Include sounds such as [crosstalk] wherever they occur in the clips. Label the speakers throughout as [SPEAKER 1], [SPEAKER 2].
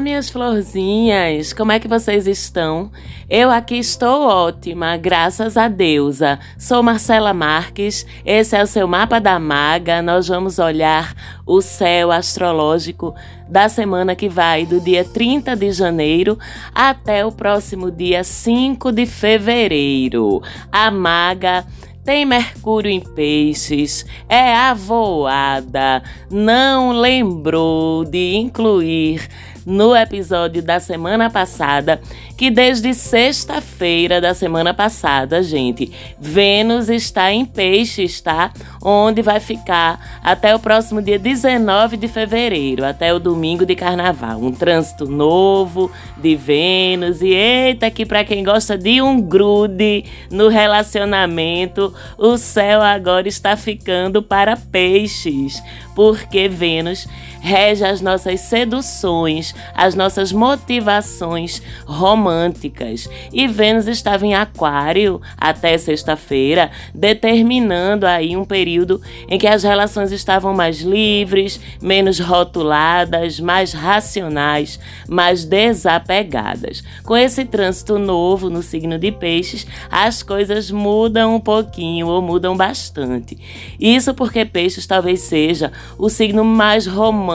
[SPEAKER 1] Minhas florzinhas! Como é que vocês estão? Eu aqui estou ótima, graças a deusa. Sou Marcela Marques, esse é o seu mapa da maga. Nós vamos olhar o céu astrológico da semana que vai do dia 30 de janeiro até o próximo dia 5 de fevereiro. A maga tem Mercúrio em Peixes, é avoada, não lembrou de incluir no episódio da semana passada que desde sexta-feira da semana passada, gente, Vênus está em Peixes, tá? Onde vai ficar até o próximo dia 19 de fevereiro, até o domingo de carnaval. Um trânsito novo de Vênus e eita que para quem gosta de um grude no relacionamento, o céu agora está ficando para Peixes, porque Vênus rege as nossas seduções, as nossas motivações românticas. E Vênus estava em Aquário até sexta-feira, determinando aí um período em que as relações estavam mais livres, menos rotuladas, mais racionais, mais desapegadas. Com esse trânsito novo no signo de Peixes, as coisas mudam um pouquinho ou mudam bastante. Isso porque Peixes talvez seja o signo mais romântico,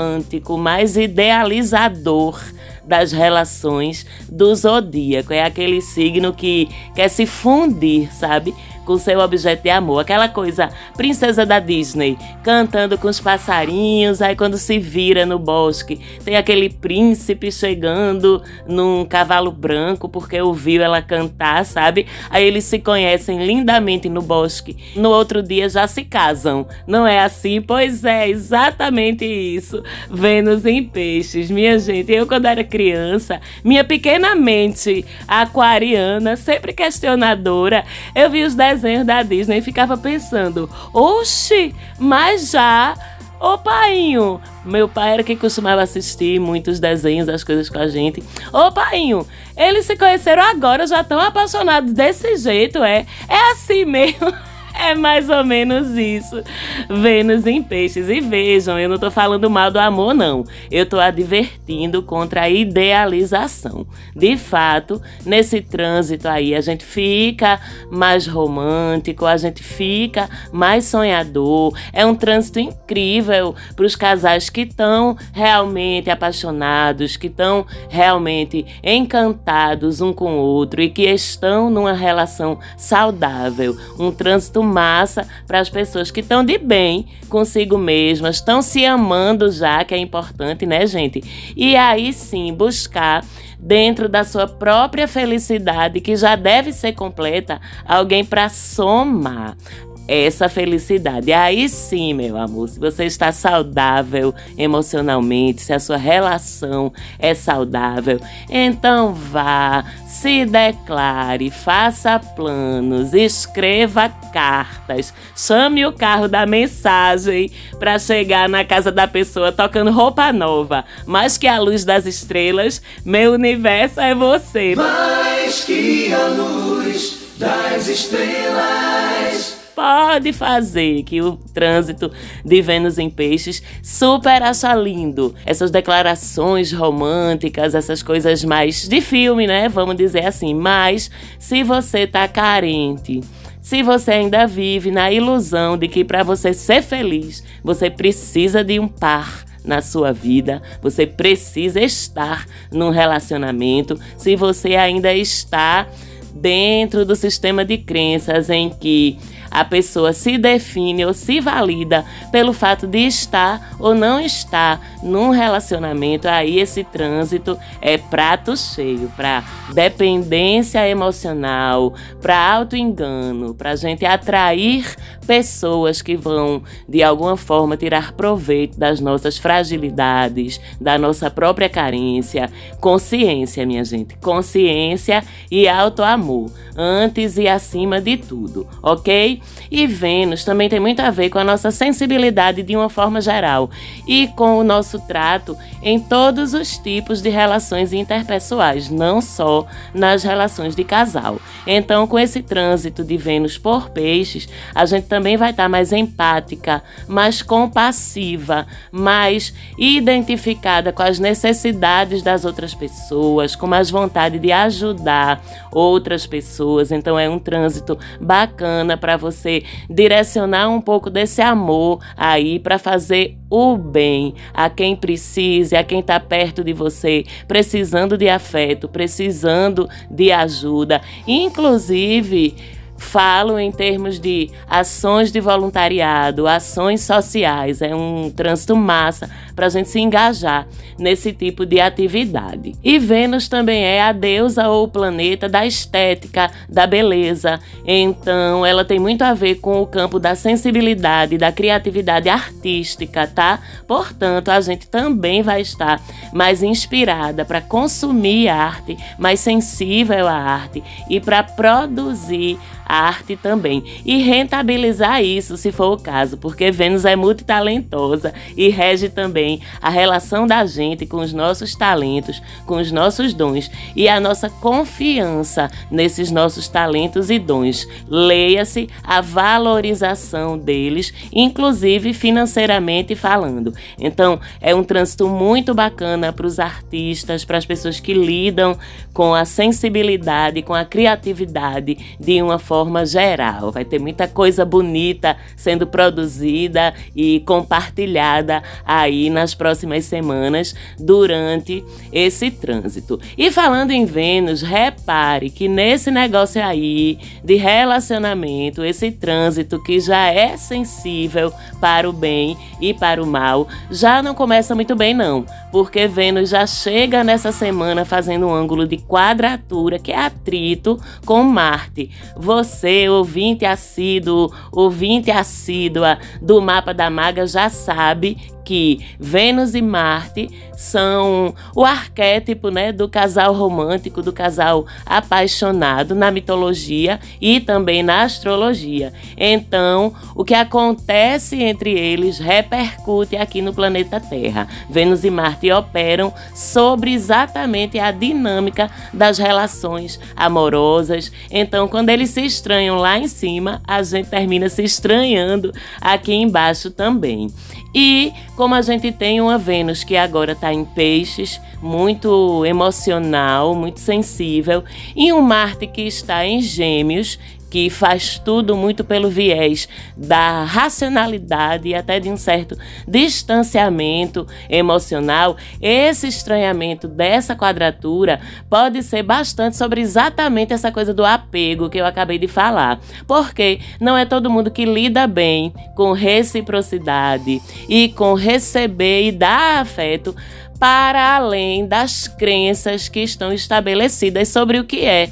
[SPEAKER 1] mais idealizador das relações do zodíaco. É aquele signo que quer se fundir, sabe? Com seu objeto de amor. Aquela coisa, princesa da Disney, cantando com os passarinhos, aí quando se vira no bosque, tem aquele príncipe chegando num cavalo branco porque ouviu ela cantar, sabe? Aí eles se conhecem lindamente no bosque. No outro dia já se casam. Não é assim? Pois é, exatamente isso. Vênus em peixes. Minha gente, eu quando era criança, minha pequena mente aquariana, sempre questionadora, eu vi os desenhos da Disney e ficava pensando: oxe, mas já. Ô painho, meu pai era quem costumava assistir muitos desenhos, as coisas com a gente. Ô painho, eles se conheceram agora, já estão apaixonados desse jeito, é? É assim mesmo. [laughs] É mais ou menos isso. Vênus em peixes. E vejam, eu não tô falando mal do amor, não. Eu tô advertindo contra a idealização. De fato, nesse trânsito aí, a gente fica mais romântico, a gente fica mais sonhador. É um trânsito incrível para os casais que estão realmente apaixonados, que estão realmente encantados um com o outro e que estão numa relação saudável. Um trânsito massa para as pessoas que estão de bem consigo mesmas, estão se amando já, que é importante, né, gente? E aí sim buscar dentro da sua própria felicidade, que já deve ser completa, alguém para somar essa felicidade. Aí sim, meu amor, se você está saudável emocionalmente, se a sua relação é saudável, então vá, se declare, faça planos, escreva cartas, chame o carro da mensagem para chegar na casa da pessoa tocando roupa nova. Mais que a luz das estrelas, meu universo é você.
[SPEAKER 2] Mais que a luz das estrelas
[SPEAKER 1] pode fazer que o trânsito de Vênus em Peixes super acha lindo. Essas declarações românticas, essas coisas mais de filme, né? Vamos dizer assim. Mas se você tá carente, se você ainda vive na ilusão de que para você ser feliz, você precisa de um par na sua vida, você precisa estar num relacionamento, se você ainda está dentro do sistema de crenças em que a pessoa se define ou se valida pelo fato de estar ou não estar num relacionamento, aí esse trânsito é prato cheio para dependência emocional, para auto-engano, para gente atrair pessoas que vão de alguma forma tirar proveito das nossas fragilidades, da nossa própria carência. Consciência, minha gente, consciência e auto-amor, antes e acima de tudo, ok? E Vênus também tem muito a ver com a nossa sensibilidade de uma forma geral e com o nosso trato em todos os tipos de relações interpessoais, não só nas relações de casal. Então, com esse trânsito de Vênus por peixes, a gente também vai estar mais empática, mais compassiva, mais identificada com as necessidades das outras pessoas, com mais vontade de ajudar outras pessoas. Então, é um trânsito bacana para você direcionar um pouco desse amor aí para fazer o bem a quem precise, a quem está perto de você, precisando de afeto, precisando de ajuda. Inclusive, falo em termos de ações de voluntariado, ações sociais. É um trânsito massa para a gente se engajar nesse tipo de atividade. E Vênus também é a deusa ou planeta da estética, da beleza. Então, ela tem muito a ver com o campo da sensibilidade, da criatividade artística, tá? Portanto, a gente também vai estar mais inspirada para consumir arte, mais sensível à arte e para produzir arte também e rentabilizar isso, se for o caso, porque Vênus é multitalentosa e rege também a relação da gente com os nossos talentos, com os nossos dons e a nossa confiança nesses nossos talentos e dons. Leia-se a valorização deles, inclusive financeiramente falando. Então, é um trânsito muito bacana para os artistas, para as pessoas que lidam com a sensibilidade, com a criatividade de uma forma geral. Vai ter muita coisa bonita sendo produzida e compartilhada aí nas próximas semanas durante esse trânsito. E falando em Vênus, repare que nesse negócio aí de relacionamento, esse trânsito que já é sensível para o bem e para o mal, já não começa muito bem não, porque Vênus já chega nessa semana fazendo um ângulo de quadratura, que é atrito com Marte. Você ouvinte assíduo, ouvinte assídua do Mapa da Maga, já sabe que Vênus e Marte são o arquétipo né, do casal romântico, do casal apaixonado na mitologia e também na astrologia. Então, o que acontece entre eles repercute aqui no planeta Terra. Vênus e Marte operam sobre exatamente a dinâmica das relações amorosas. Então, quando eles se estranham lá em cima, a gente termina se estranhando aqui embaixo também. E como a gente tem uma Vênus que agora está em peixes, muito emocional, muito sensível, e um Marte que está em gêmeos, que faz tudo muito pelo viés da racionalidade e até de um certo distanciamento emocional, esse estranhamento dessa quadratura pode ser bastante sobre exatamente essa coisa do apego que eu acabei de falar. Porque não é todo mundo que lida bem com reciprocidade e com receber e dar afeto para além das crenças que estão estabelecidas sobre o que é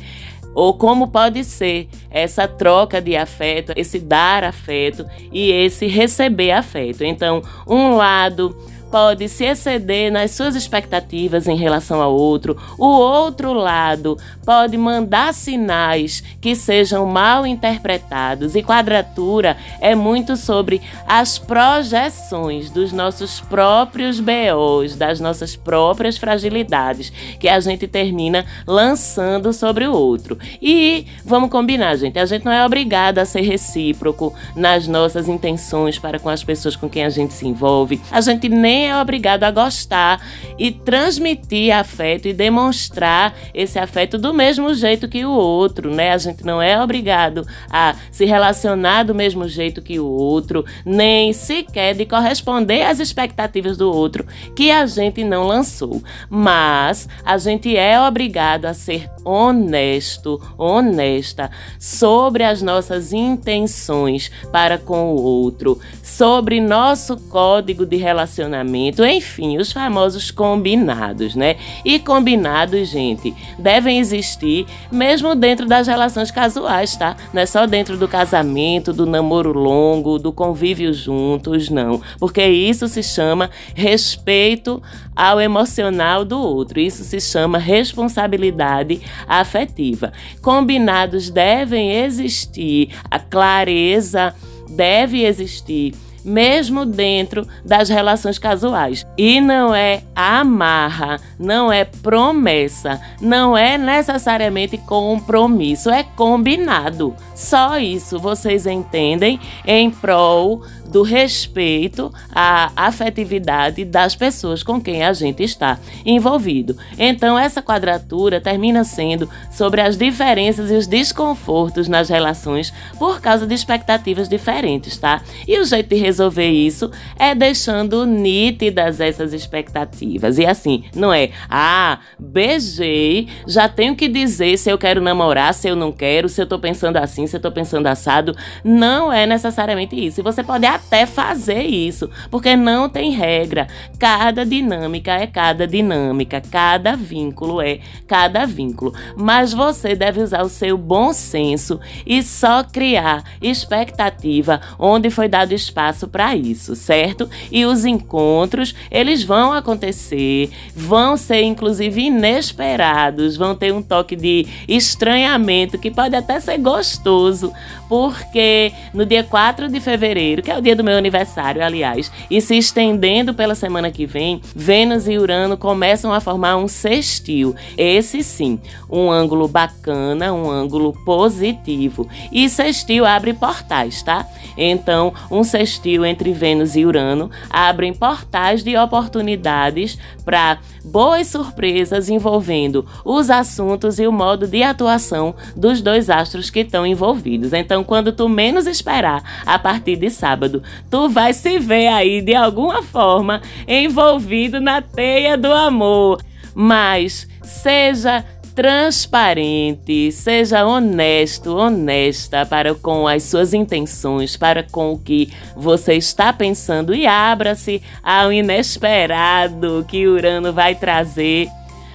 [SPEAKER 1] ou como pode ser essa troca de afeto, esse dar afeto e esse receber afeto. Então, um lado pode se exceder nas suas expectativas em relação ao outro, o outro lado pode mandar sinais que sejam mal interpretados, e quadratura é muito sobre as projeções dos nossos próprios BOs, das nossas próprias fragilidades, que a gente termina lançando sobre o outro. E vamos combinar, gente, a gente não é obrigado a ser recíproco nas nossas intenções para com as pessoas com quem a gente se envolve. A gente nem é obrigado a gostar e transmitir afeto e demonstrar esse afeto do mesmo jeito que o outro, né? A gente não é obrigado a se relacionar do mesmo jeito que o outro, nem sequer de corresponder às expectativas do outro que a gente não lançou. Mas a gente é obrigado a ser honesto, honesta sobre as nossas intenções para com o outro, sobre nosso código de relacionamento casamento, enfim, os famosos combinados, né? E combinados, gente, devem existir mesmo dentro das relações casuais, tá? Não é só dentro do casamento, do namoro longo, do convívio juntos, não. Porque isso se chama respeito ao emocional do outro. Isso se chama responsabilidade afetiva. Combinados devem existir, a clareza deve existir mesmo dentro das relações casuais. E não é amarra, não é promessa, não é necessariamente compromisso, é combinado. Só isso vocês entendem em prol do respeito à afetividade das pessoas com quem a gente está envolvido. Então, essa quadratura termina sendo sobre as diferenças e os desconfortos nas relações por causa de expectativas diferentes, tá? E o jeito de resolver isso é deixando nítidas essas expectativas. E assim, não é, ah, beijei, já tenho que dizer se eu quero namorar, se eu não quero, se eu tô pensando assim, se eu tô pensando assado. Não é necessariamente isso. E você pode até fazer isso, porque não tem regra. Cada dinâmica é cada dinâmica, cada vínculo é cada vínculo. Mas você deve usar o seu bom senso e só criar expectativa onde foi dado espaço para isso, certo? E os encontros, eles vão acontecer, vão ser inclusive inesperados, vão ter um toque de estranhamento que pode até ser gostoso, porque no dia 4 de fevereiro, que é o dia do meu aniversário, aliás, e se estendendo pela semana que vem, Vênus e Urano começam a formar um sextil. Esse sim, um ângulo bacana, um ângulo positivo. E sextil abre portais, tá? Então, um sextil entre Vênus e Urano abre portais de oportunidades para boas surpresas envolvendo os assuntos e o modo de atuação dos dois astros que estão envolvidos. Então, quando tu menos esperar, a partir de sábado, tu vai se ver aí de alguma forma envolvido na teia do amor. Mas seja transparente, seja honesto, honesta para com as suas intenções, para com o que você está pensando. E abra-se ao inesperado que Urano vai trazer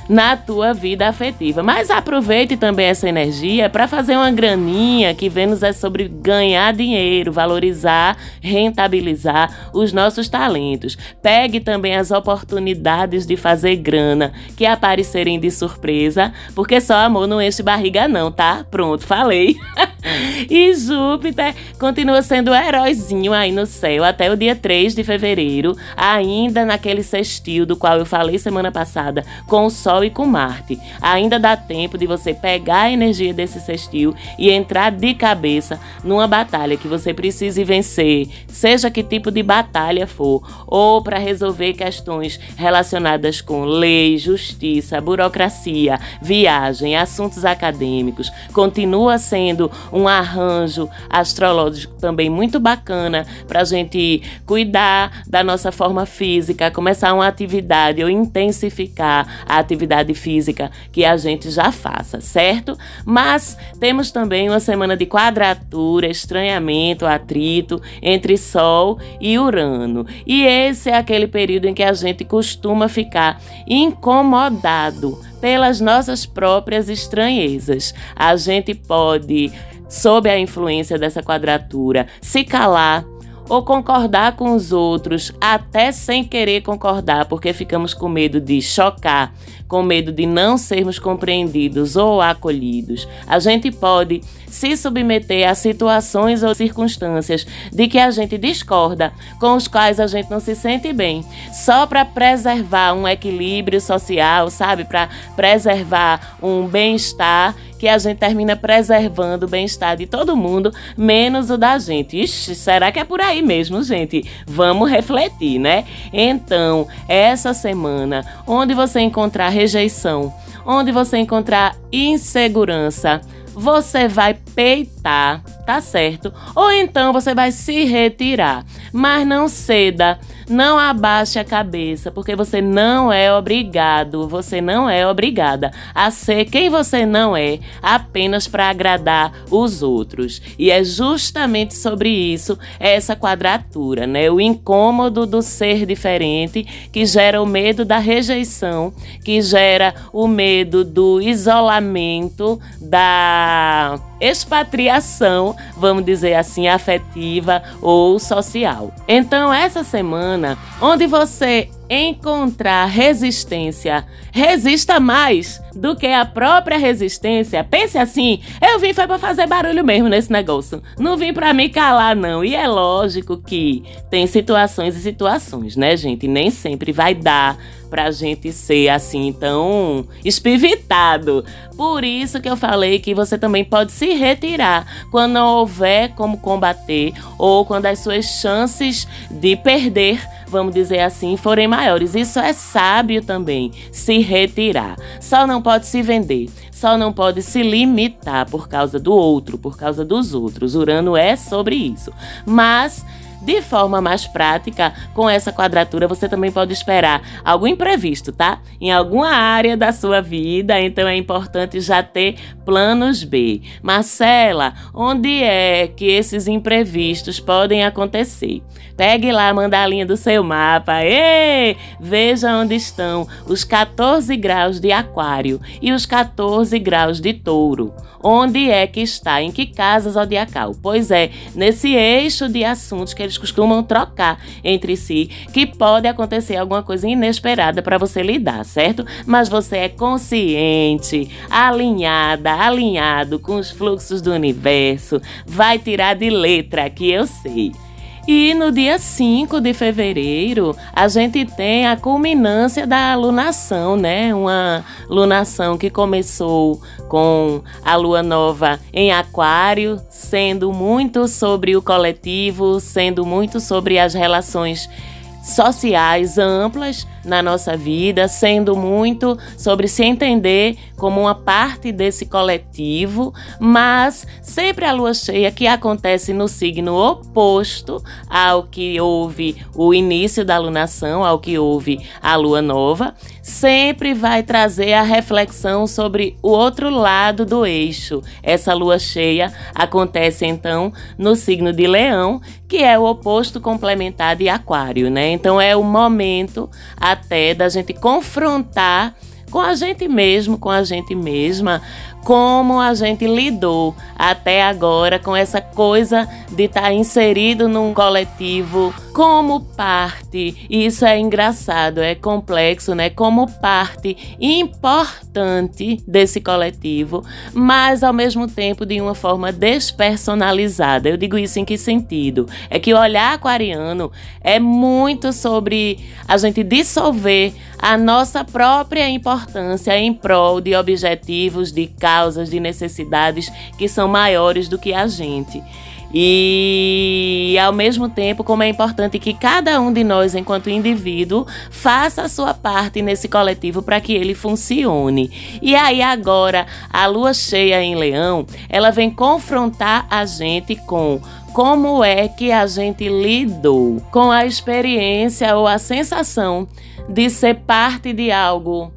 [SPEAKER 1] na tua vida afetiva. Mas aproveite também essa energia para fazer uma graninha, que Vênus é sobre ganhar dinheiro, valorizar, rentabilizar os nossos talentos. Pegue também as oportunidades de fazer grana que aparecerem de surpresa, porque só amor não enche barriga não, tá? Pronto, falei. [laughs] e Júpiter continua sendo o heróizinho aí no céu até o dia 3 de fevereiro, ainda naquele sextil do qual eu falei semana passada, com o Sol e com Marte. Ainda dá tempo de você pegar a energia desse sextil e entrar de cabeça numa batalha que você precise vencer, seja que tipo de batalha for, ou para resolver questões relacionadas com lei, justiça, burocracia, viagem, assuntos acadêmicos. Continua sendo um arranjo astrológico também muito bacana para a gente cuidar da nossa forma física, começar uma atividade ou intensificar a atividade física que a gente já faça, certo? Mas temos também uma semana de quadratura, estranhamento, atrito entre Sol e Urano. E esse é aquele período em que a gente costuma ficar incomodado pelas nossas próprias estranhezas. A gente pode sob a influência dessa quadratura, se calar ou concordar com os outros, até sem querer concordar, porque ficamos com medo de chocar, com medo de não sermos compreendidos ou acolhidos. A gente pode se submeter a situações ou circunstâncias de que a gente discorda, com os quais a gente não se sente bem, só para preservar um equilíbrio social, sabe? Para preservar um bem-estar que a gente termina preservando o bem-estar de todo mundo, menos o da gente. Ixi, será que é por aí mesmo, gente? Vamos refletir, né? Então, essa semana, onde você encontrar rejeição, onde você encontrar insegurança, você vai peitar, tá certo? Ou então você vai se retirar, mas não ceda não abaixe a cabeça, porque você não é obrigado, você não é obrigada a ser quem você não é apenas para agradar os outros. E é justamente sobre isso essa quadratura, né? O incômodo do ser diferente que gera o medo da rejeição, que gera o medo do isolamento, da expatriação, vamos dizer assim, afetiva ou social. Então, essa semana, onde você encontrar resistência, resista mais do que a própria resistência. Pense assim, eu vim foi para fazer barulho mesmo nesse negócio. Não vim para me calar não. E é lógico que tem situações e situações, né, gente? Nem sempre vai dar pra gente ser assim tão espivitado. Por isso que eu falei que você também pode se retirar quando não houver como combater ou quando as suas chances de perder vamos dizer assim, forem maiores. Isso é sábio também, se retirar. Só não pode se vender, só não pode se limitar por causa do outro, por causa dos outros. Urano é sobre isso. Mas de forma mais prática, com essa quadratura você também pode esperar algo imprevisto, tá? Em alguma área da sua vida, então é importante já ter planos B. Marcela, onde é que esses imprevistos podem acontecer? Pegue lá a mandalinha do seu mapa. e Veja onde estão os 14 graus de Aquário e os 14 graus de Touro. Onde é que está? Em que casa zodiacal? Pois é, nesse eixo de assuntos que eles costumam trocar entre si, que pode acontecer alguma coisa inesperada para você lidar, certo? Mas você é consciente, alinhada, alinhado com os fluxos do universo, vai tirar de letra que eu sei. E no dia 5 de fevereiro, a gente tem a culminância da lunação, né? Uma lunação que começou com a lua nova em Aquário, sendo muito sobre o coletivo, sendo muito sobre as relações sociais amplas na nossa vida, sendo muito sobre se entender como uma parte desse coletivo, mas sempre a lua cheia que acontece no signo oposto ao que houve o início da lunação, ao que houve a lua nova, sempre vai trazer a reflexão sobre o outro lado do eixo. Essa lua cheia acontece então no signo de Leão, que é o oposto complementar de Aquário, né? Então é o momento até da gente confrontar com a gente mesmo, com a gente mesma, como a gente lidou até agora com essa coisa de estar tá inserido num coletivo como parte. Isso é engraçado, é complexo, né? Como parte importante desse coletivo, mas ao mesmo tempo de uma forma despersonalizada. Eu digo isso em que sentido? É que o olhar aquariano é muito sobre a gente dissolver a nossa própria importância em prol de objetivos, de causas, de necessidades que são maiores do que a gente. E ao mesmo tempo, como é importante que cada um de nós, enquanto indivíduo, faça a sua parte nesse coletivo para que ele funcione. E aí agora, a lua cheia em Leão, ela vem confrontar a gente com como é que a gente lidou com a experiência ou a sensação de ser parte de algo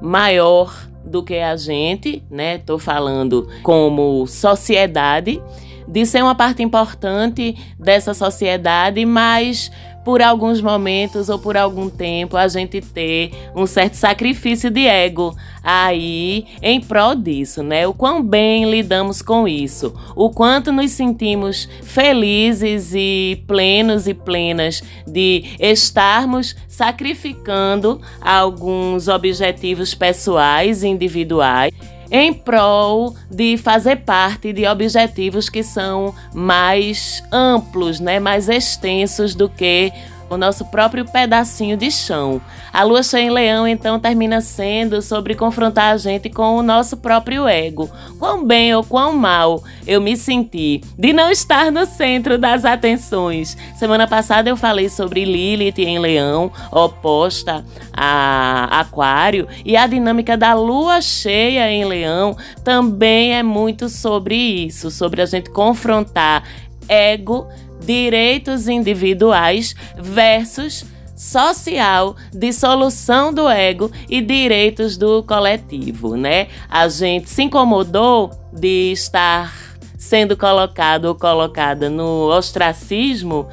[SPEAKER 1] maior do que a gente, né? Tô falando como sociedade, de ser uma parte importante dessa sociedade, mas por alguns momentos ou por algum tempo a gente ter um certo sacrifício de ego aí em prol disso, né? O quão bem lidamos com isso, o quanto nos sentimos felizes e plenos e plenas de estarmos sacrificando alguns objetivos pessoais e individuais em prol de fazer parte de objetivos que são mais amplos, né, mais extensos do que o nosso próprio pedacinho de chão. A lua cheia em leão então termina sendo sobre confrontar a gente com o nosso próprio ego. Quão bem ou quão mal eu me senti de não estar no centro das atenções. Semana passada eu falei sobre Lilith em leão, oposta a Aquário, e a dinâmica da lua cheia em leão também é muito sobre isso, sobre a gente confrontar ego direitos individuais versus social, dissolução do ego e direitos do coletivo, né? A gente se incomodou de estar sendo colocado ou colocada no ostracismo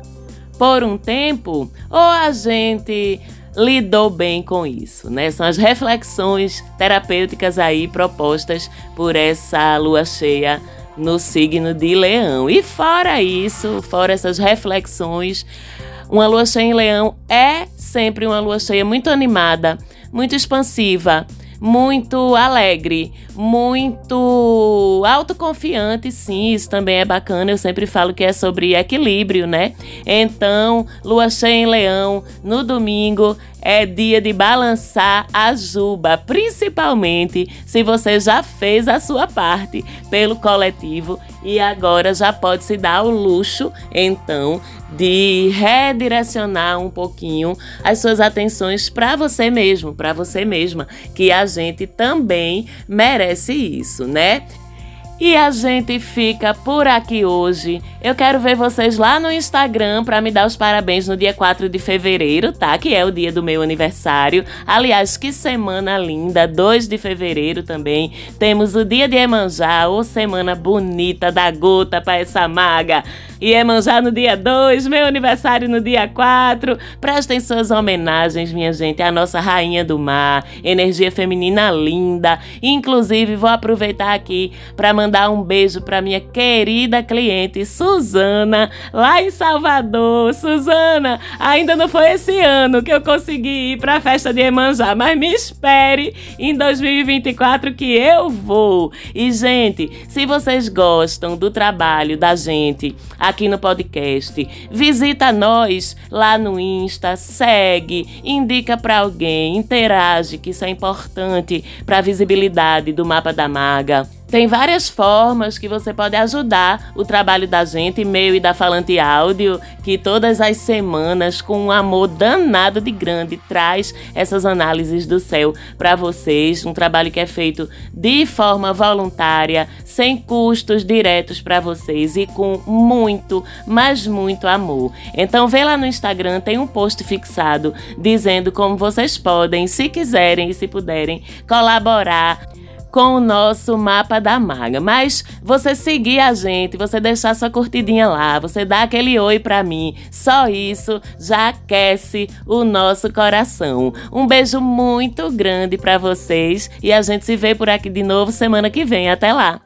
[SPEAKER 1] por um tempo, ou a gente lidou bem com isso, né? São as reflexões terapêuticas aí propostas por essa lua cheia no signo de Leão. E fora isso, fora essas reflexões, uma lua cheia em Leão é sempre uma lua cheia muito animada, muito expansiva, muito alegre, muito autoconfiante, sim, isso também é bacana. Eu sempre falo que é sobre equilíbrio, né? Então, lua cheia em leão, no domingo é dia de balançar a juba, principalmente se você já fez a sua parte pelo coletivo e agora já pode se dar o luxo, então, de redirecionar um pouquinho as suas atenções para você mesmo, para você mesma, que a gente também merece isso, né? E a gente fica por aqui hoje. Eu quero ver vocês lá no Instagram para me dar os parabéns no dia 4 de fevereiro, tá? Que é o dia do meu aniversário. Aliás, que semana linda! 2 de fevereiro também. Temos o dia de Emanjá, ou semana bonita da gota para essa maga. Iemanjá no dia 2, meu aniversário no dia 4. Prestem suas homenagens, minha gente, à nossa rainha do mar, energia feminina linda. Inclusive, vou aproveitar aqui para mandar um beijo para minha querida cliente Suzana, lá em Salvador. Suzana, ainda não foi esse ano que eu consegui ir para a festa de Iemanjá, mas me espere em 2024 que eu vou. E gente, se vocês gostam do trabalho da gente, aqui no podcast. Visita nós lá no Insta, segue, indica para alguém, interage, que isso é importante para a visibilidade do mapa da maga. Tem várias formas que você pode ajudar o trabalho da gente, meu e da Falante Áudio, que todas as semanas, com um amor danado de grande, traz essas análises do céu para vocês. Um trabalho que é feito de forma voluntária, sem custos diretos para vocês e com muito, mas muito amor. Então, vê lá no Instagram, tem um post fixado dizendo como vocês podem, se quiserem e se puderem, colaborar com o nosso mapa da maga. Mas você seguir a gente, você deixar sua curtidinha lá, você dar aquele oi para mim, só isso já aquece o nosso coração. Um beijo muito grande para vocês e a gente se vê por aqui de novo semana que vem. Até lá.